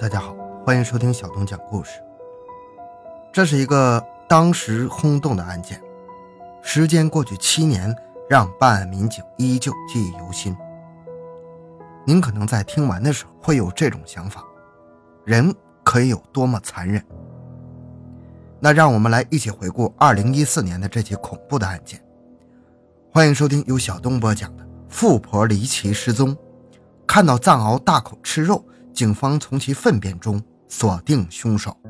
大家好，欢迎收听小东讲故事。这是一个当时轰动的案件，时间过去七年，让办案民警依旧记忆犹新。您可能在听完的时候会有这种想法：人可以有多么残忍？那让我们来一起回顾2014年的这起恐怖的案件。欢迎收听由小东播讲的《富婆离奇失踪》，看到藏獒大口吃肉。警方从其粪便中锁定凶手。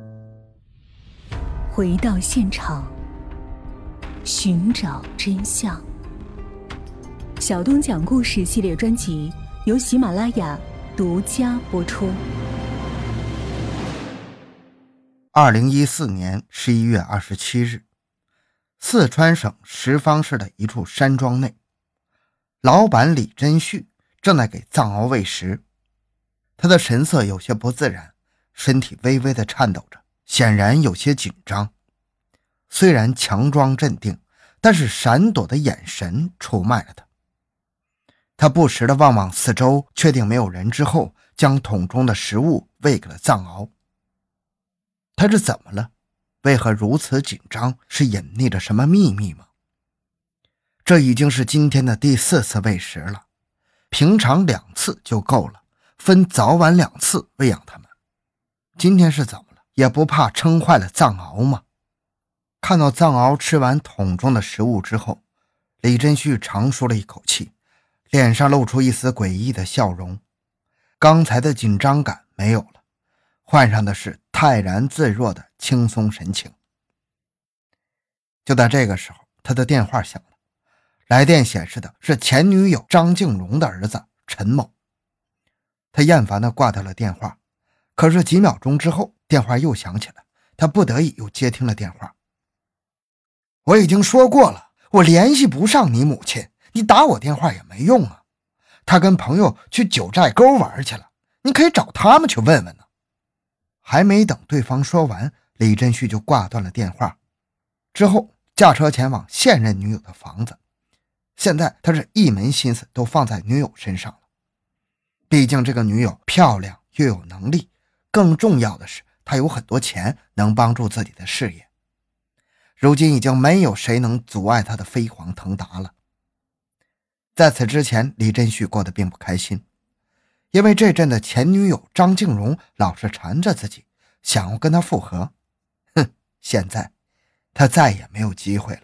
回到现场，寻找真相。小东讲故事系列专辑由喜马拉雅独家播出。二零一四年十一月二十七日，四川省什邡市的一处山庄内，老板李真旭正在给藏獒喂食。他的神色有些不自然，身体微微的颤抖着，显然有些紧张。虽然强装镇定，但是闪躲的眼神出卖了他。他不时的望望四周，确定没有人之后，将桶中的食物喂给了藏獒。他是怎么了？为何如此紧张？是隐匿着什么秘密吗？这已经是今天的第四次喂食了，平常两次就够了。分早晚两次喂养它们，今天是怎么了？也不怕撑坏了藏獒吗？看到藏獒吃完桶中的食物之后，李真旭长舒了一口气，脸上露出一丝诡异的笑容。刚才的紧张感没有了，换上的是泰然自若的轻松神情。就在这个时候，他的电话响了，来电显示的是前女友张静蓉的儿子陈某。他厌烦地挂掉了电话，可是几秒钟之后，电话又响起来，他不得已又接听了电话。我已经说过了，我联系不上你母亲，你打我电话也没用啊。他跟朋友去九寨沟玩去了，你可以找他们去问问呢。还没等对方说完，李振旭就挂断了电话，之后驾车前往现任女友的房子。现在他是一门心思都放在女友身上了。毕竟这个女友漂亮又有能力，更重要的是她有很多钱，能帮助自己的事业。如今已经没有谁能阻碍他的飞黄腾达了。在此之前，李振旭过得并不开心，因为这阵的前女友张静荣老是缠着自己，想要跟他复合。哼，现在他再也没有机会了。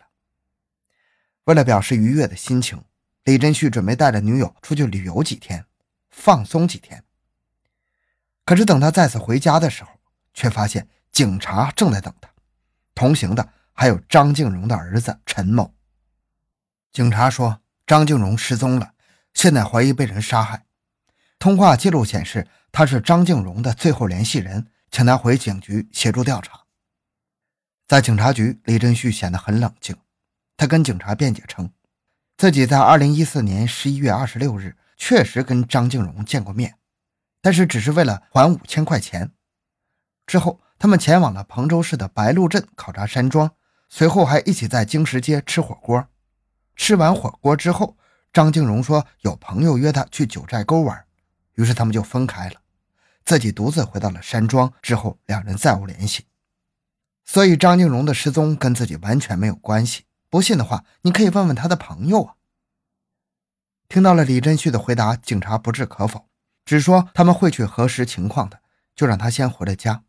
为了表示愉悦的心情，李振旭准备带着女友出去旅游几天。放松几天。可是等他再次回家的时候，却发现警察正在等他，同行的还有张静荣的儿子陈某。警察说张静荣失踪了，现在怀疑被人杀害。通话记录显示他是张静荣的最后联系人，请他回警局协助调查。在警察局，李振旭显得很冷静，他跟警察辩解称，自己在2014年11月26日。确实跟张静荣见过面，但是只是为了还五千块钱。之后，他们前往了彭州市的白鹿镇考察山庄，随后还一起在经石街吃火锅。吃完火锅之后，张静荣说有朋友约他去九寨沟玩，于是他们就分开了，自己独自回到了山庄。之后，两人再无联系。所以，张静荣的失踪跟自己完全没有关系。不信的话，你可以问问他的朋友啊。听到了李振旭的回答，警察不置可否，只说他们会去核实情况的，就让他先回了家。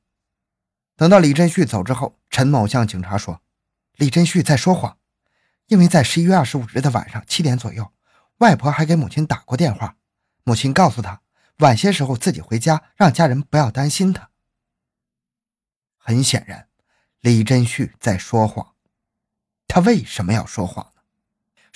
等到李振旭走之后，陈某向警察说：“李振旭在说谎，因为在十一月二十五日的晚上七点左右，外婆还给母亲打过电话，母亲告诉他晚些时候自己回家，让家人不要担心他。”很显然，李振旭在说谎。他为什么要说谎？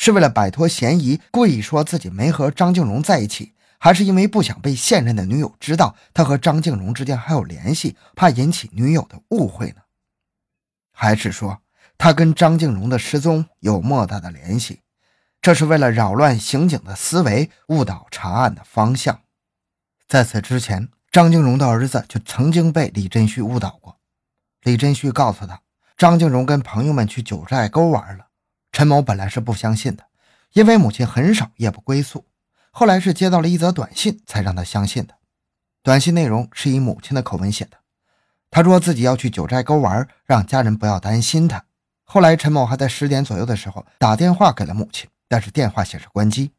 是为了摆脱嫌疑，故意说自己没和张静荣在一起，还是因为不想被现任的女友知道他和张静荣之间还有联系，怕引起女友的误会呢？还是说他跟张静荣的失踪有莫大的联系？这是为了扰乱刑警的思维，误导查案的方向。在此之前，张静荣的儿子就曾经被李振旭误导过。李振旭告诉他，张静荣跟朋友们去九寨沟玩了。陈某本来是不相信的，因为母亲很少夜不归宿。后来是接到了一则短信，才让他相信的。短信内容是以母亲的口吻写的。他说自己要去九寨沟玩，让家人不要担心他。后来，陈某还在十点左右的时候打电话给了母亲，但是电话显示关机。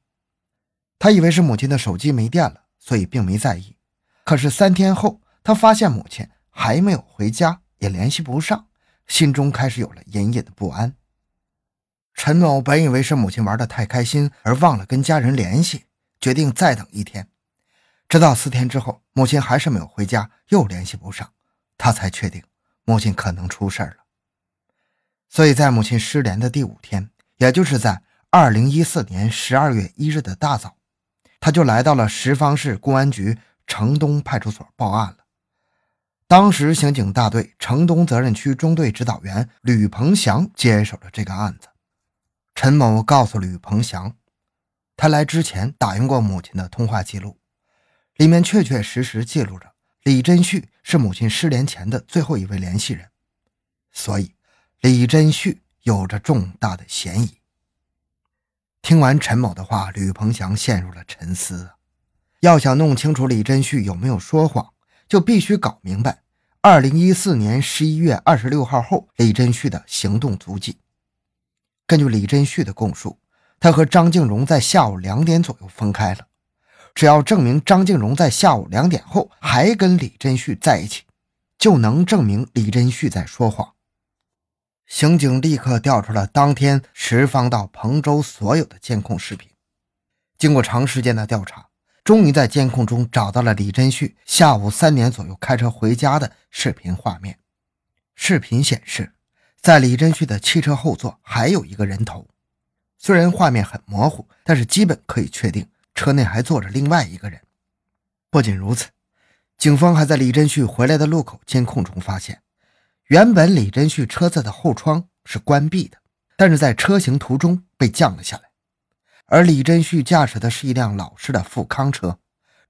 他以为是母亲的手机没电了，所以并没在意。可是三天后，他发现母亲还没有回家，也联系不上，心中开始有了隐隐的不安。陈某本以为是母亲玩得太开心而忘了跟家人联系，决定再等一天。直到四天之后，母亲还是没有回家，又联系不上。他才确定母亲可能出事了，所以在母亲失联的第五天，也就是在二零一四年十二月一日的大早，他就来到了什邡市公安局城东派出所报案了。当时，刑警大队城东责任区中队指导员吕鹏翔接手了这个案子。陈某告诉吕鹏翔，他来之前打印过母亲的通话记录，里面确确实实记录着。李真旭是母亲失联前的最后一位联系人，所以李真旭有着重大的嫌疑。听完陈某的话，吕鹏翔陷入了沉思。要想弄清楚李真旭有没有说谎，就必须搞明白2014年11月26号后李真旭的行动足迹。根据李真旭的供述，他和张静荣在下午两点左右分开了。只要证明张静荣在下午两点后还跟李真旭在一起，就能证明李真旭在说谎。刑警立刻调出了当天石方到彭州所有的监控视频，经过长时间的调查，终于在监控中找到了李真旭下午三点左右开车回家的视频画面。视频显示，在李真旭的汽车后座还有一个人头，虽然画面很模糊，但是基本可以确定。车内还坐着另外一个人。不仅如此，警方还在李真旭回来的路口监控中发现，原本李真旭车子的后窗是关闭的，但是在车行途中被降了下来。而李真旭驾驶的是一辆老式的富康车，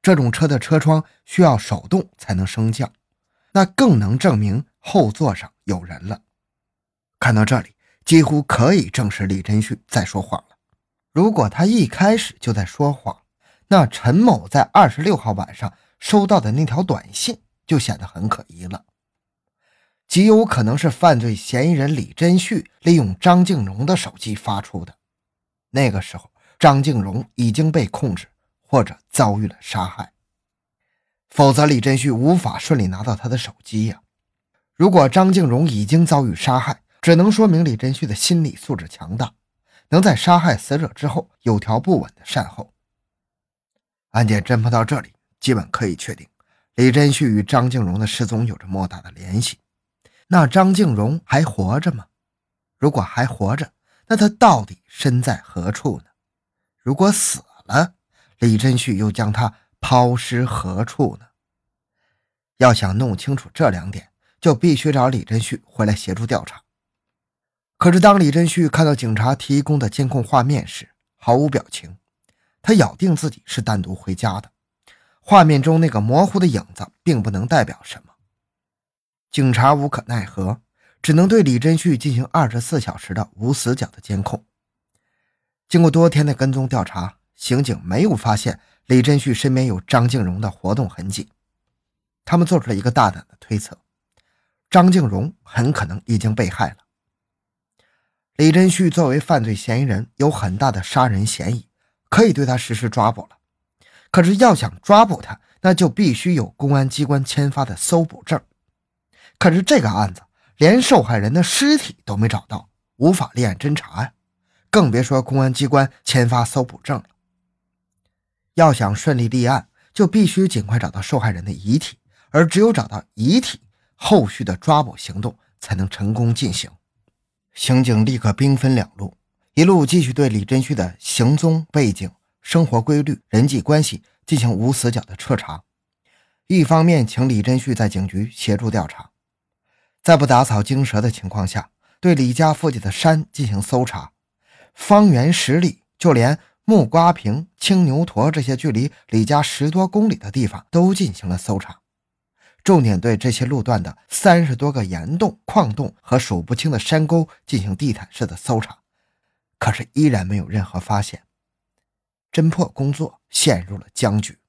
这种车的车窗需要手动才能升降，那更能证明后座上有人了。看到这里，几乎可以证实李真旭在说谎了。如果他一开始就在说谎，那陈某在二十六号晚上收到的那条短信就显得很可疑了，极有可能是犯罪嫌疑人李真旭利用张静荣的手机发出的。那个时候，张静荣已经被控制或者遭遇了杀害，否则李真旭无法顺利拿到他的手机呀。如果张静荣已经遭遇杀害，只能说明李真旭的心理素质强大。能在杀害死者之后有条不紊的善后。案件侦破到这里，基本可以确定李真旭与张静荣的失踪有着莫大的联系。那张静荣还活着吗？如果还活着，那他到底身在何处呢？如果死了，李真旭又将他抛尸何处呢？要想弄清楚这两点，就必须找李真旭回来协助调查。可是，当李真旭看到警察提供的监控画面时，毫无表情。他咬定自己是单独回家的。画面中那个模糊的影子，并不能代表什么。警察无可奈何，只能对李真旭进行二十四小时的无死角的监控。经过多天的跟踪调查，刑警没有发现李真旭身边有张静荣的活动痕迹。他们做出了一个大胆的推测：张静荣很可能已经被害了。李真旭作为犯罪嫌疑人，有很大的杀人嫌疑，可以对他实施抓捕了。可是要想抓捕他，那就必须有公安机关签发的搜捕证。可是这个案子连受害人的尸体都没找到，无法立案侦查呀，更别说公安机关签发搜捕证了。要想顺利立案，就必须尽快找到受害人的遗体，而只有找到遗体，后续的抓捕行动才能成功进行。刑警立刻兵分两路，一路继续对李真旭的行踪、背景、生活规律、人际关系进行无死角的彻查；一方面请李真旭在警局协助调查，在不打草惊蛇的情况下，对李家附近的山进行搜查，方圆十里，就连木瓜坪、青牛坨这些距离李家十多公里的地方都进行了搜查。重点对这些路段的三十多个岩洞、矿洞和数不清的山沟进行地毯式的搜查，可是依然没有任何发现，侦破工作陷入了僵局。